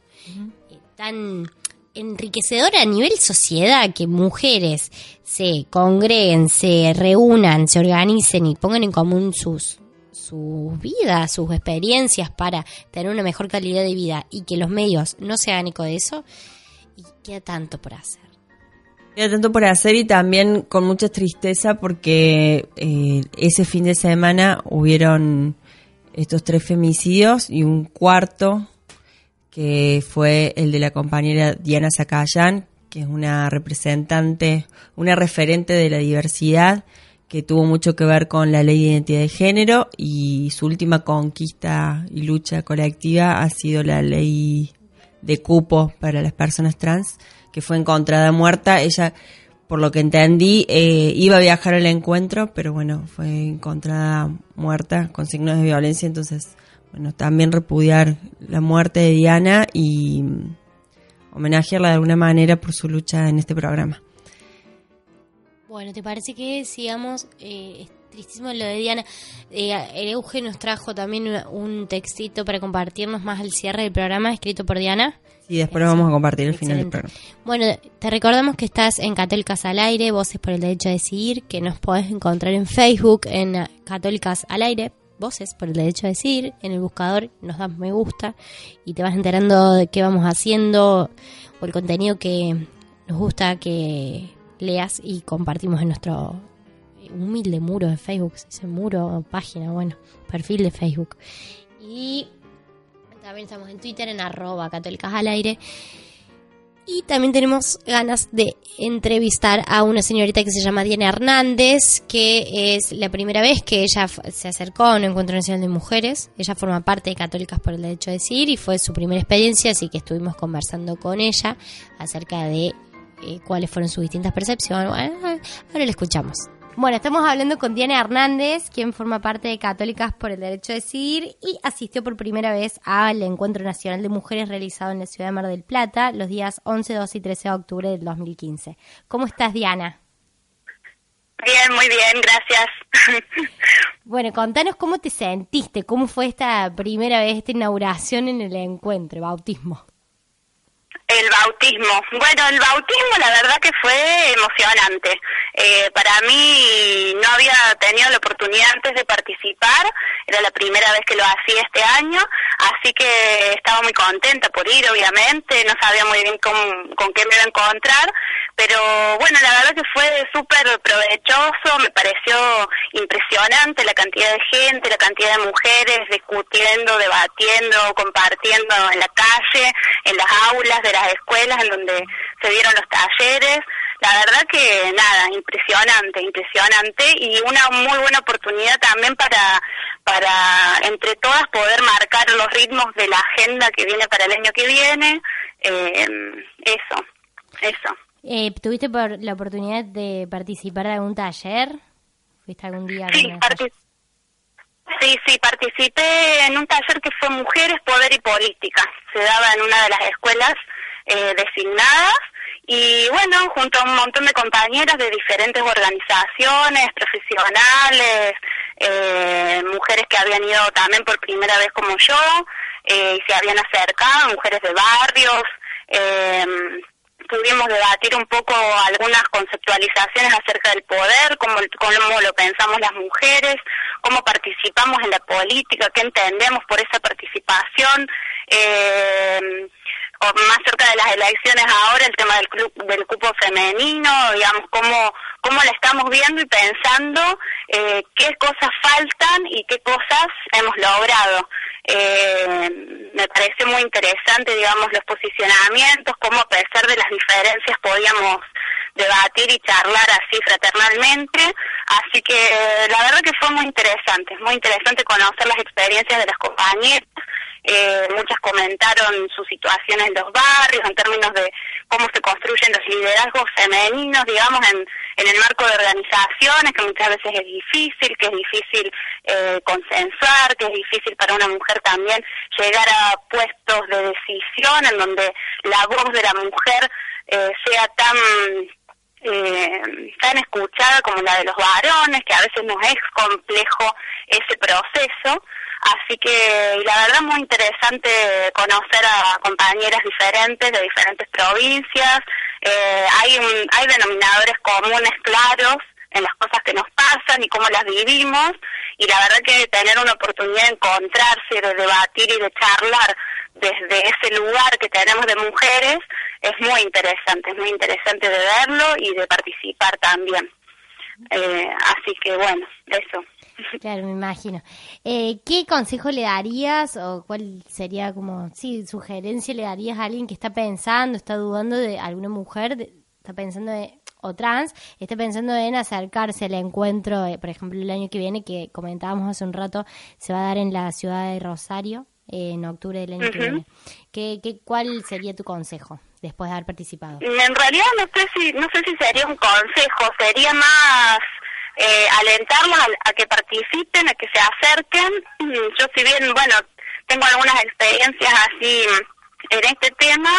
eh, tan enriquecedor a nivel sociedad que mujeres se congreguen, se reúnan, se organicen y pongan en común sus sus vidas, sus experiencias para tener una mejor calidad de vida y que los medios no se hagan eco de eso, y queda tanto por hacer. Queda tanto por hacer y también con mucha tristeza porque eh, ese fin de semana hubieron estos tres femicidios y un cuarto que fue el de la compañera Diana Zacayán, que es una representante, una referente de la diversidad que tuvo mucho que ver con la ley de identidad de género y su última conquista y lucha colectiva ha sido la ley de cupo para las personas trans, que fue encontrada muerta. Ella, por lo que entendí, eh, iba a viajar al encuentro, pero bueno, fue encontrada muerta con signos de violencia. Entonces, bueno, también repudiar la muerte de Diana y homenajearla de alguna manera por su lucha en este programa. Bueno, ¿te parece que sigamos? Eh, tristísimo lo de Diana. Eh, el Euge nos trajo también una- un textito para compartirnos más al cierre del programa escrito por Diana. Y después lo vamos a compartir al final del programa. Bueno, te recordamos que estás en Católicas al Aire, Voces por el Derecho a Decidir, que nos podés encontrar en Facebook, en Católicas al Aire, Voces por el Derecho a Decidir, en el buscador nos das me gusta y te vas enterando de qué vamos haciendo o el contenido que nos gusta que leas y compartimos en nuestro humilde muro de Facebook, ese muro, página, bueno, perfil de Facebook. Y también estamos en Twitter en arroba católicas al aire. Y también tenemos ganas de entrevistar a una señorita que se llama Diana Hernández, que es la primera vez que ella se acercó a un encuentro nacional de mujeres. Ella forma parte de Católicas por el Derecho a Decidir y fue su primera experiencia, así que estuvimos conversando con ella acerca de eh, cuáles fueron sus distintas percepciones. Bueno, ahora la escuchamos. Bueno, estamos hablando con Diana Hernández, quien forma parte de Católicas por el Derecho a Decidir y asistió por primera vez al Encuentro Nacional de Mujeres realizado en la ciudad de Mar del Plata los días 11, 12 y 13 de octubre del 2015. ¿Cómo estás, Diana? Bien, muy bien, gracias. [LAUGHS] Bueno, contanos cómo te sentiste, cómo fue esta primera vez, esta inauguración en el encuentro, bautismo. El bautismo. Bueno, el bautismo la verdad que fue emocionante. Eh, para mí no había tenido la oportunidad antes de participar, era la primera vez que lo hacía este año, así que estaba muy contenta por ir, obviamente, no sabía muy bien cómo, con qué me iba a encontrar, pero bueno, la verdad que fue súper provechoso, me pareció impresionante la cantidad de gente, la cantidad de mujeres discutiendo, debatiendo, compartiendo en la calle, en las aulas de las escuelas en donde se dieron los talleres. La verdad que nada, impresionante, impresionante y una muy buena oportunidad también para para entre todas poder marcar los ritmos de la agenda que viene para el año que viene. Eh, eso, eso. Eh, ¿Tuviste por la oportunidad de participar de algún taller? ¿Fuiste algún día? Sí, sí, sí, participé en un taller que fue Mujeres, Poder y Política. Se daba en una de las escuelas eh, designadas y bueno, junto a un montón de compañeras de diferentes organizaciones, profesionales, eh, mujeres que habían ido también por primera vez como yo eh, y se habían acercado, mujeres de barrios. Pudimos debatir un poco algunas conceptualizaciones acerca del poder, cómo, cómo lo pensamos las mujeres, cómo participamos en la política, qué entendemos por esa participación. Más cerca de las elecciones ahora el tema del, club, del cupo femenino, digamos, cómo, cómo la estamos viendo y pensando eh, qué cosas faltan y qué cosas hemos logrado. Eh, me parece muy interesante, digamos, los posicionamientos, cómo a pesar de las diferencias podíamos debatir y charlar así fraternalmente. Así que eh, la verdad que fue muy interesante, muy interesante conocer las experiencias de las compañeras. Eh, muchas comentaron sus situaciones en los barrios, en términos de cómo se construyen los liderazgos femeninos, digamos, en, en el marco de organizaciones, que muchas veces es difícil, que es difícil eh, consensuar, que es difícil para una mujer también llegar a puestos de decisión en donde la voz de la mujer eh, sea tan eh, tan escuchada como la de los varones, que a veces nos es complejo ese proceso. Así que la verdad muy interesante conocer a compañeras diferentes de diferentes provincias. Eh, hay, un, hay denominadores comunes claros en las cosas que nos pasan y cómo las vivimos. Y la verdad que tener una oportunidad de encontrarse, de debatir y de charlar desde ese lugar que tenemos de mujeres es muy interesante, es muy interesante de verlo y de participar también. Eh, así que bueno, eso. Claro, me imagino. Eh, ¿Qué consejo le darías o cuál sería como, sí, sugerencia le darías a alguien que está pensando, está dudando de alguna mujer, de- está pensando de, o trans, está pensando en acercarse al encuentro, eh, por ejemplo, el año que viene, que comentábamos hace un rato, se va a dar en la ciudad de Rosario en octubre del año que viene. ¿Qué, qué, ¿Cuál sería tu consejo después de haber participado? En realidad no sé si no sé si sería un consejo, sería más eh, alentarlos a, a que participen, a que se acerquen. [CLEARS THROAT] Yo si bien, bueno, tengo algunas experiencias así en este tema,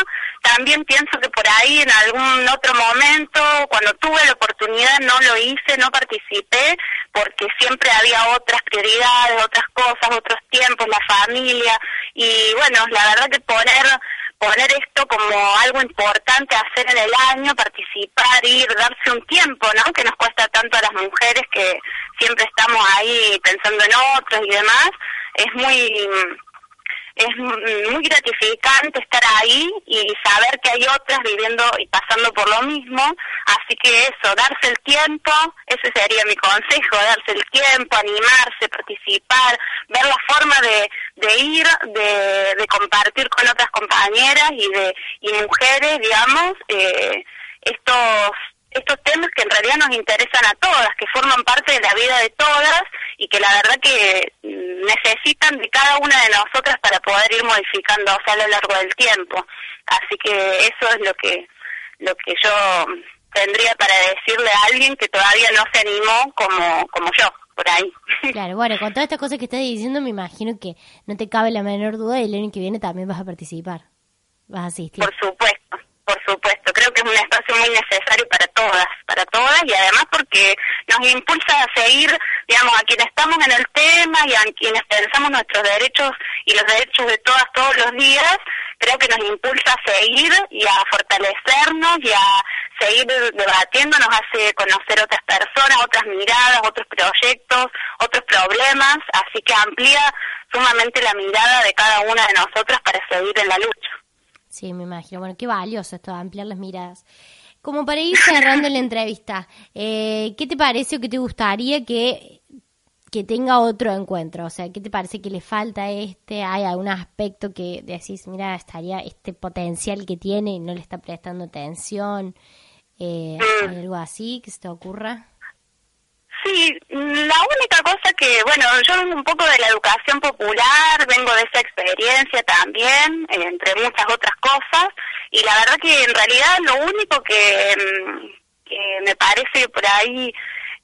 también pienso que por ahí en algún otro momento, cuando tuve la oportunidad, no lo hice, no participé, porque siempre había otras prioridades, otras cosas, otros tiempos, la familia, y bueno, la verdad que poner poner esto como algo importante a hacer en el año, participar, ir, darse un tiempo, ¿no? Que nos cuesta tanto a las mujeres que siempre estamos ahí pensando en otros y demás, es muy es muy gratificante estar ahí y saber que hay otras viviendo y pasando por lo mismo, así que eso, darse el tiempo, ese sería mi consejo, darse el tiempo, animarse, participar, ver la forma de, de ir, de, de compartir con otras compañeras y de y mujeres, digamos, eh, estos estos temas que en realidad nos interesan a todas, que forman parte de la vida de todas y que la verdad que necesitan de cada una de nosotras para poder ir modificándose a lo largo del tiempo. Así que eso es lo que lo que yo tendría para decirle a alguien que todavía no se animó como como yo por ahí. [LAUGHS] Claro, bueno, con todas estas cosas que estás diciendo, me imagino que no te cabe la menor duda y el año que viene también vas a participar. Vas a asistir. Por supuesto, por supuesto. Creo que es un espacio muy necesario para todas, para todas y además porque nos impulsa a seguir, digamos, a quienes estamos en el tema y a quienes pensamos nuestros derechos y los derechos de todas todos los días, creo que nos impulsa a seguir y a fortalecernos y a seguir debatiendo, nos hace conocer otras personas, otras miradas, otros proyectos, otros problemas, así que amplía sumamente la mirada de cada una de nosotras para seguir en la lucha. Sí, me imagino. Bueno, qué valioso esto, ampliar las miradas. Como para ir cerrando la entrevista, eh, ¿qué te parece o qué te gustaría que, que tenga otro encuentro? O sea, ¿qué te parece que le falta a este? ¿Hay algún aspecto que decís, mira, estaría este potencial que tiene y no le está prestando atención? Eh, ¿Hay algo así que se te ocurra? Sí, la única cosa que, bueno, yo vengo un poco de la educación popular, vengo de esa experiencia también, entre muchas otras cosas, y la verdad que en realidad lo único que, mm, que me parece por ahí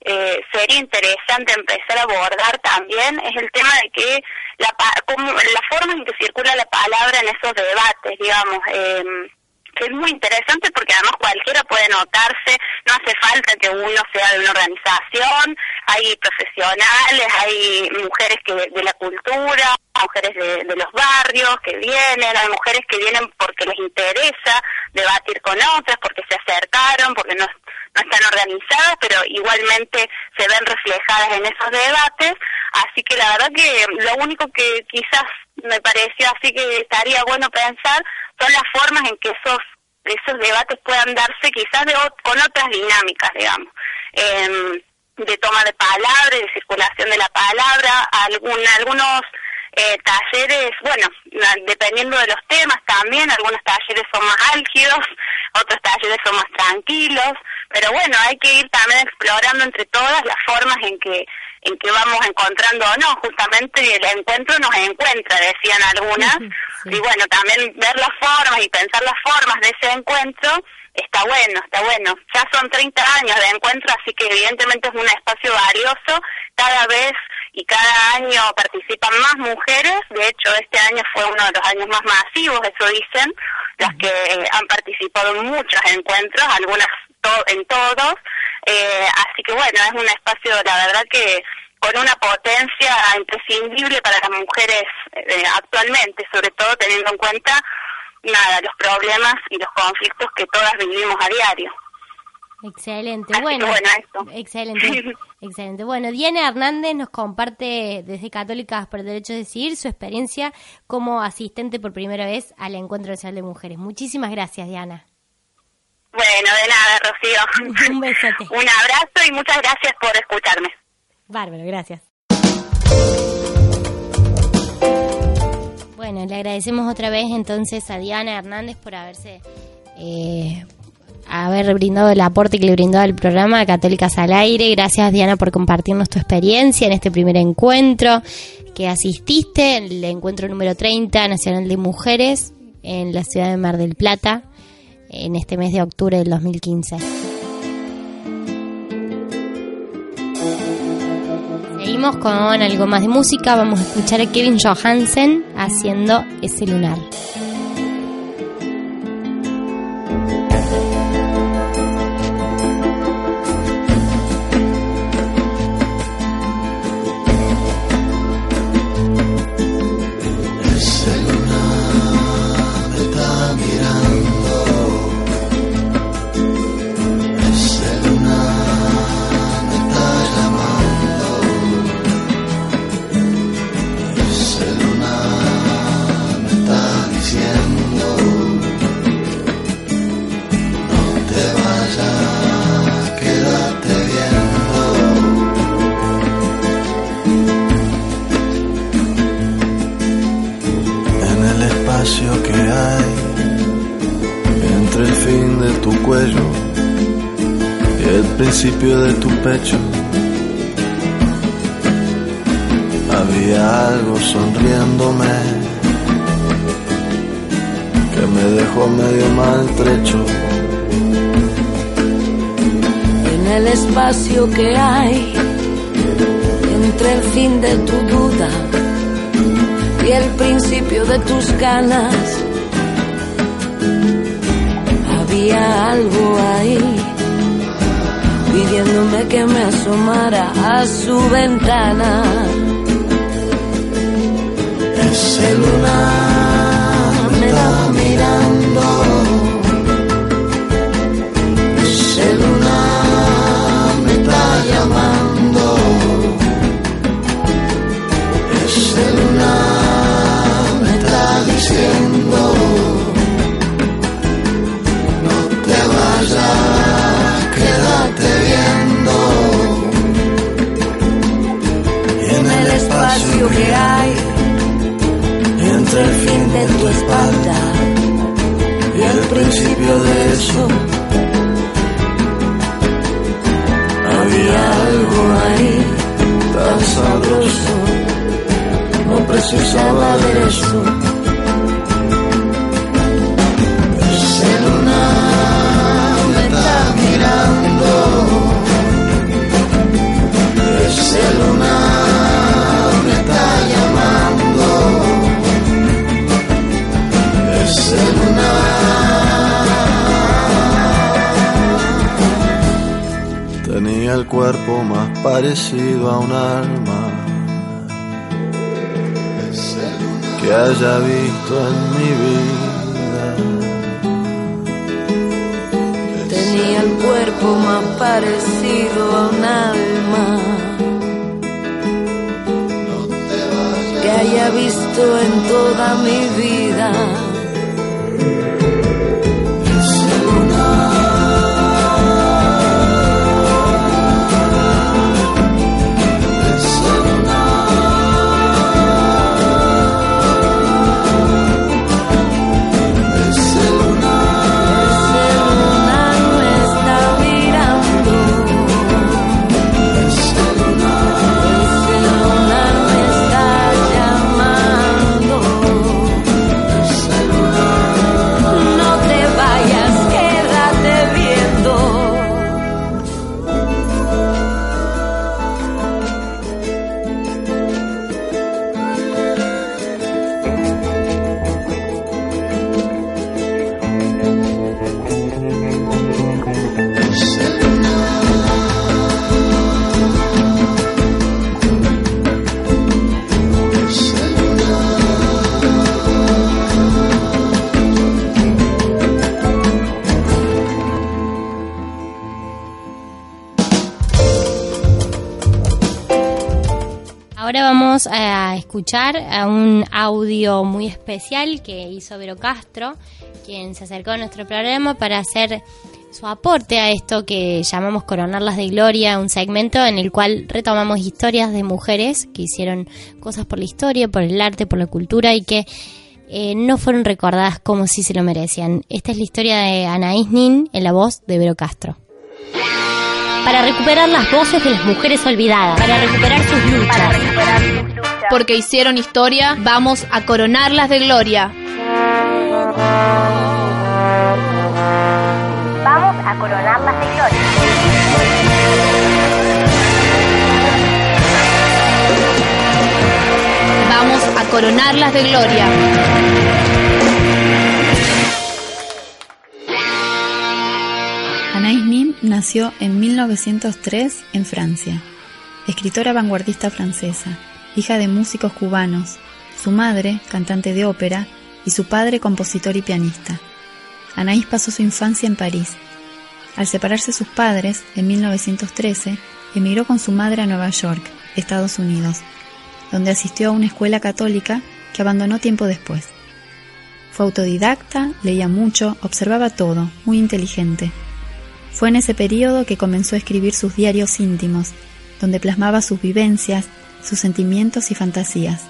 eh, sería interesante empezar a abordar también es el tema de que la, cómo- la forma en que circula la palabra en esos debates, digamos. Eh, que es muy interesante porque además cualquiera puede notarse, no hace falta que uno sea de una organización, hay profesionales, hay mujeres que de la cultura, mujeres de, de los barrios que vienen, hay mujeres que vienen porque les interesa debatir con otras, porque se acercaron, porque no, no están organizadas, pero igualmente se ven reflejadas en esos debates, así que la verdad que lo único que quizás me pareció así que estaría bueno pensar son las formas en que esos esos debates puedan darse quizás de, con otras dinámicas, digamos, em, de toma de palabra, de circulación de la palabra, algún, algunos eh, talleres, bueno, dependiendo de los temas también, algunos talleres son más álgidos, [LAUGHS] otros talleres son más tranquilos, pero bueno, hay que ir también explorando entre todas las formas en que en que vamos encontrando o no, justamente el encuentro nos encuentra, decían algunas, Sí. y bueno, también ver las formas y pensar las formas de ese encuentro está bueno, está bueno. Ya son 30 años de encuentro, así que evidentemente es un espacio valioso. Cada vez y cada año participan más mujeres. De hecho, este año fue uno de los años más masivos, eso dicen, las que eh, han participado en muchos encuentros, algunas to- en todos. Eh, así que bueno, es un espacio, la verdad que con una potencia imprescindible para las mujeres eh, actualmente, sobre todo teniendo en cuenta nada los problemas y los conflictos que todas vivimos a diario. Excelente, Así bueno. bueno, esto. Excelente, [LAUGHS] excelente. Bueno, Diana Hernández nos comparte desde Católicas por el Derecho de Decidir su experiencia como asistente por primera vez al Encuentro Nacional de Mujeres. Muchísimas gracias, Diana. Bueno, de nada, Rocío. [LAUGHS] Un besote. Un abrazo y muchas gracias por escucharme. Bárbaro, gracias. Bueno, le agradecemos otra vez entonces a Diana Hernández por haberse eh, haber brindado el aporte que le brindó al programa Católicas al Aire. Gracias Diana por compartirnos tu experiencia en este primer encuentro que asististe, el encuentro número 30 Nacional de Mujeres en la ciudad de Mar del Plata en este mes de octubre del 2015. Seguimos con algo más de música. Vamos a escuchar a Kevin Johansen haciendo ese lunar. Principio de tu pecho. Había algo sonriéndome que me dejó medio maltrecho. en el espacio que hay entre el fin de tu duda y el principio de tus ganas. Había algo ahí pidiéndome que me asomara a su ventana. Ese lunar me está mirando. Ese lunar me está llamando. Ese lunar me está diciendo. que hay entre el fin de tu espalda y el principio de eso. Había algo ahí tan sabroso, no precisaba de eso. Cuerpo más parecido a un alma que haya visto en mi vida. Tenía el cuerpo más parecido a un alma que haya visto en toda mi vida. Escuchar a un audio muy especial que hizo Vero Castro, quien se acercó a nuestro programa para hacer su aporte a esto que llamamos Coronarlas de Gloria, un segmento en el cual retomamos historias de mujeres que hicieron cosas por la historia, por el arte, por la cultura y que eh, no fueron recordadas como si se lo merecían. Esta es la historia de Anaís Nin en la voz de Vero Castro. Para recuperar las voces de las mujeres olvidadas, para recuperar sus luchas. Porque hicieron historia, vamos a coronarlas de gloria. Vamos a coronarlas de gloria. Vamos a coronarlas de gloria. Anaïs Nin nació en 1903 en Francia. Escritora vanguardista francesa, hija de músicos cubanos, su madre, cantante de ópera, y su padre, compositor y pianista. Anaïs pasó su infancia en París. Al separarse sus padres, en 1913, emigró con su madre a Nueva York, Estados Unidos, donde asistió a una escuela católica que abandonó tiempo después. Fue autodidacta, leía mucho, observaba todo, muy inteligente. Fue en ese periodo que comenzó a escribir sus diarios íntimos, donde plasmaba sus vivencias, sus sentimientos y fantasías,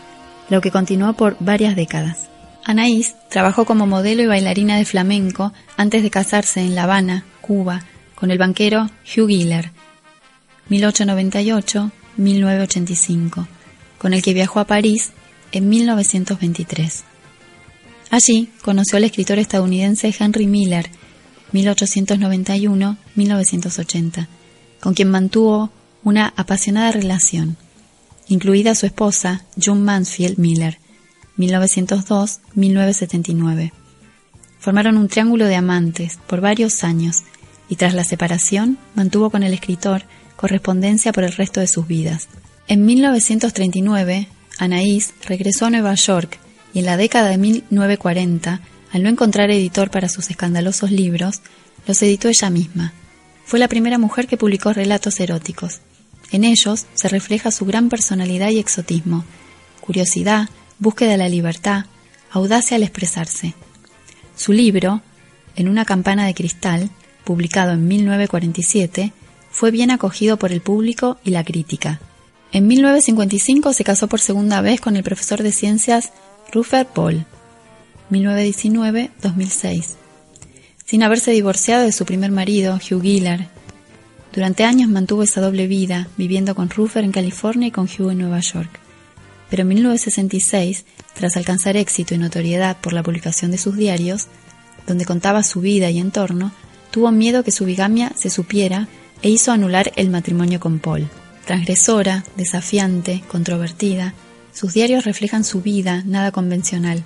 lo que continuó por varias décadas. Anaís trabajó como modelo y bailarina de flamenco antes de casarse en La Habana, Cuba, con el banquero Hugh Giller, 1898-1985, con el que viajó a París en 1923. Allí conoció al escritor estadounidense Henry Miller, 1891-1980, con quien mantuvo una apasionada relación, incluida su esposa, June Mansfield Miller, 1902-1979. Formaron un triángulo de amantes por varios años y tras la separación mantuvo con el escritor correspondencia por el resto de sus vidas. En 1939, Anaís regresó a Nueva York y en la década de 1940, al no encontrar editor para sus escandalosos libros, los editó ella misma. Fue la primera mujer que publicó relatos eróticos. En ellos se refleja su gran personalidad y exotismo, curiosidad, búsqueda de la libertad, audacia al expresarse. Su libro, En una campana de cristal, publicado en 1947, fue bien acogido por el público y la crítica. En 1955 se casó por segunda vez con el profesor de ciencias Rutherford Paul. 1919-2006. Sin haberse divorciado de su primer marido, Hugh Giller. Durante años mantuvo esa doble vida, viviendo con Rutherford en California y con Hugh en Nueva York. Pero en 1966, tras alcanzar éxito y notoriedad por la publicación de sus diarios, donde contaba su vida y entorno, tuvo miedo que su bigamia se supiera e hizo anular el matrimonio con Paul. Transgresora, desafiante, controvertida, sus diarios reflejan su vida nada convencional,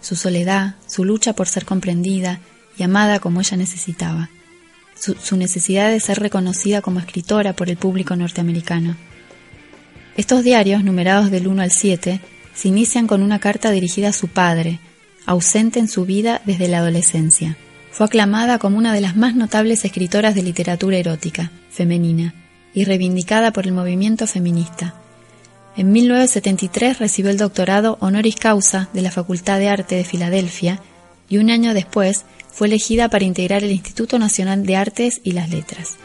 su soledad, su lucha por ser comprendida y amada como ella necesitaba. Su, necesidad de ser reconocida como escritora por el público norteamericano. Estos diarios, numerados del 1 al 7, se inician con una carta dirigida a su padre, ausente en su vida desde la adolescencia. Fue aclamada como una de las más notables escritoras de literatura erótica, femenina, y reivindicada por el movimiento feminista. En 1973 recibió el doctorado honoris causa de la Facultad de Arte de Filadelfia y un año después fue elegida para integrar el Instituto Nacional de Artes y las Letras.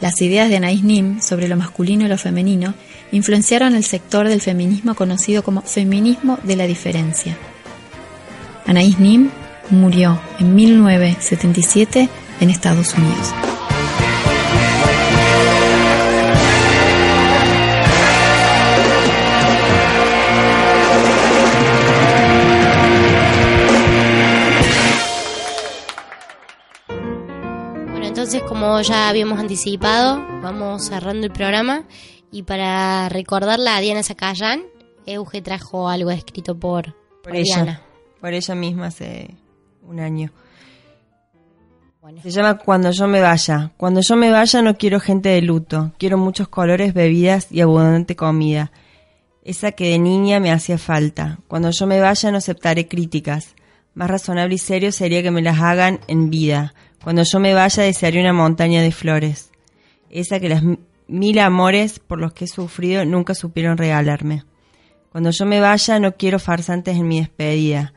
Las ideas de Anaïs Nim sobre lo masculino y lo femenino influenciaron el sector del feminismo conocido como feminismo de la diferencia. Anaïs Nim murió en 1977 en Estados Unidos. Entonces, como ya habíamos anticipado, vamos cerrando el programa y para recordarla a Diana Zacayán, Euge trajo algo escrito por, por, ella, por ella misma hace un año. Se llama Cuando yo me vaya. Cuando yo me vaya no quiero gente de luto, quiero muchos colores, bebidas y abundante comida. Esa que de niña me hacía falta. Cuando yo me vaya no aceptaré críticas. Más razonable y serio sería que me las hagan en vida, cuando yo me vaya desearé una montaña de flores, esa que las mil amores por los que he sufrido nunca supieron regalarme. Cuando yo me vaya no quiero farsantes en mi despedida,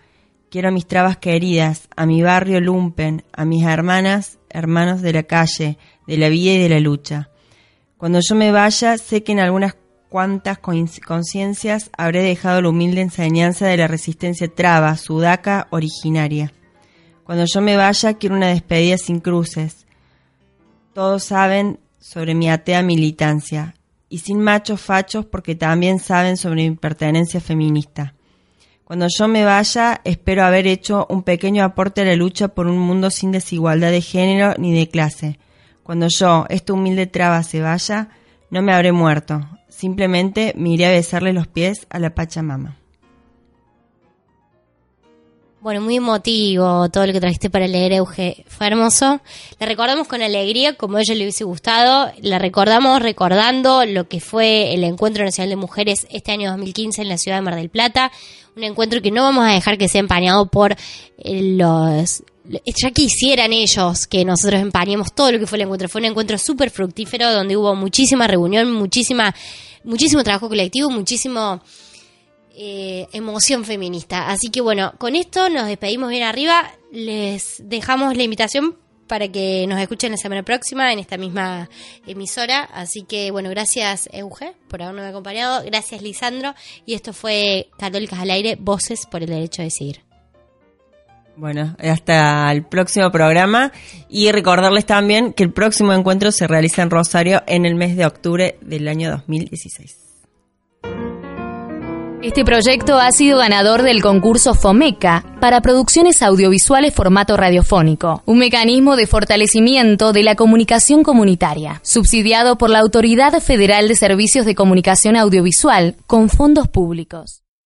quiero a mis trabas queridas, a mi barrio lumpen, a mis hermanas, hermanos de la calle, de la vida y de la lucha. Cuando yo me vaya sé que en algunas cuantas conciencias habré dejado la humilde enseñanza de la resistencia traba, sudaca, originaria. Cuando yo me vaya, quiero una despedida sin cruces. Todos saben sobre mi atea militancia, y sin machos fachos porque también saben sobre mi pertenencia feminista. Cuando yo me vaya, espero haber hecho un pequeño aporte a la lucha por un mundo sin desigualdad de género ni de clase. Cuando yo, esta humilde traba, se vaya, no me habré muerto. Simplemente me iré a besarle los pies a la Pachamama. Bueno, muy emotivo todo lo que trajiste para leer, Euge. Fue hermoso. La recordamos con alegría, como a ella le hubiese gustado. La recordamos recordando lo que fue el Encuentro Nacional de Mujeres este año 2015 en la ciudad de Mar del Plata. Un encuentro que no vamos a dejar que sea empañado por eh, los ya quisieran ellos que nosotros empañemos todo lo que fue el encuentro. Fue un encuentro súper fructífero donde hubo muchísima reunión, muchísima, muchísimo trabajo colectivo, muchísimo eh, emoción feminista. Así que bueno, con esto nos despedimos bien arriba. Les dejamos la invitación para que nos escuchen la semana próxima en esta misma emisora. Así que bueno, gracias Euge por habernos acompañado. Gracias Lisandro. Y esto fue Católicas al Aire, Voces por el Derecho a Decidir. Bueno, hasta el próximo programa y recordarles también que el próximo encuentro se realiza en Rosario en el mes de octubre del año 2016. Este proyecto ha sido ganador del concurso FOMECA para producciones audiovisuales formato radiofónico, un mecanismo de fortalecimiento de la comunicación comunitaria, subsidiado por la Autoridad Federal de Servicios de Comunicación Audiovisual con fondos públicos.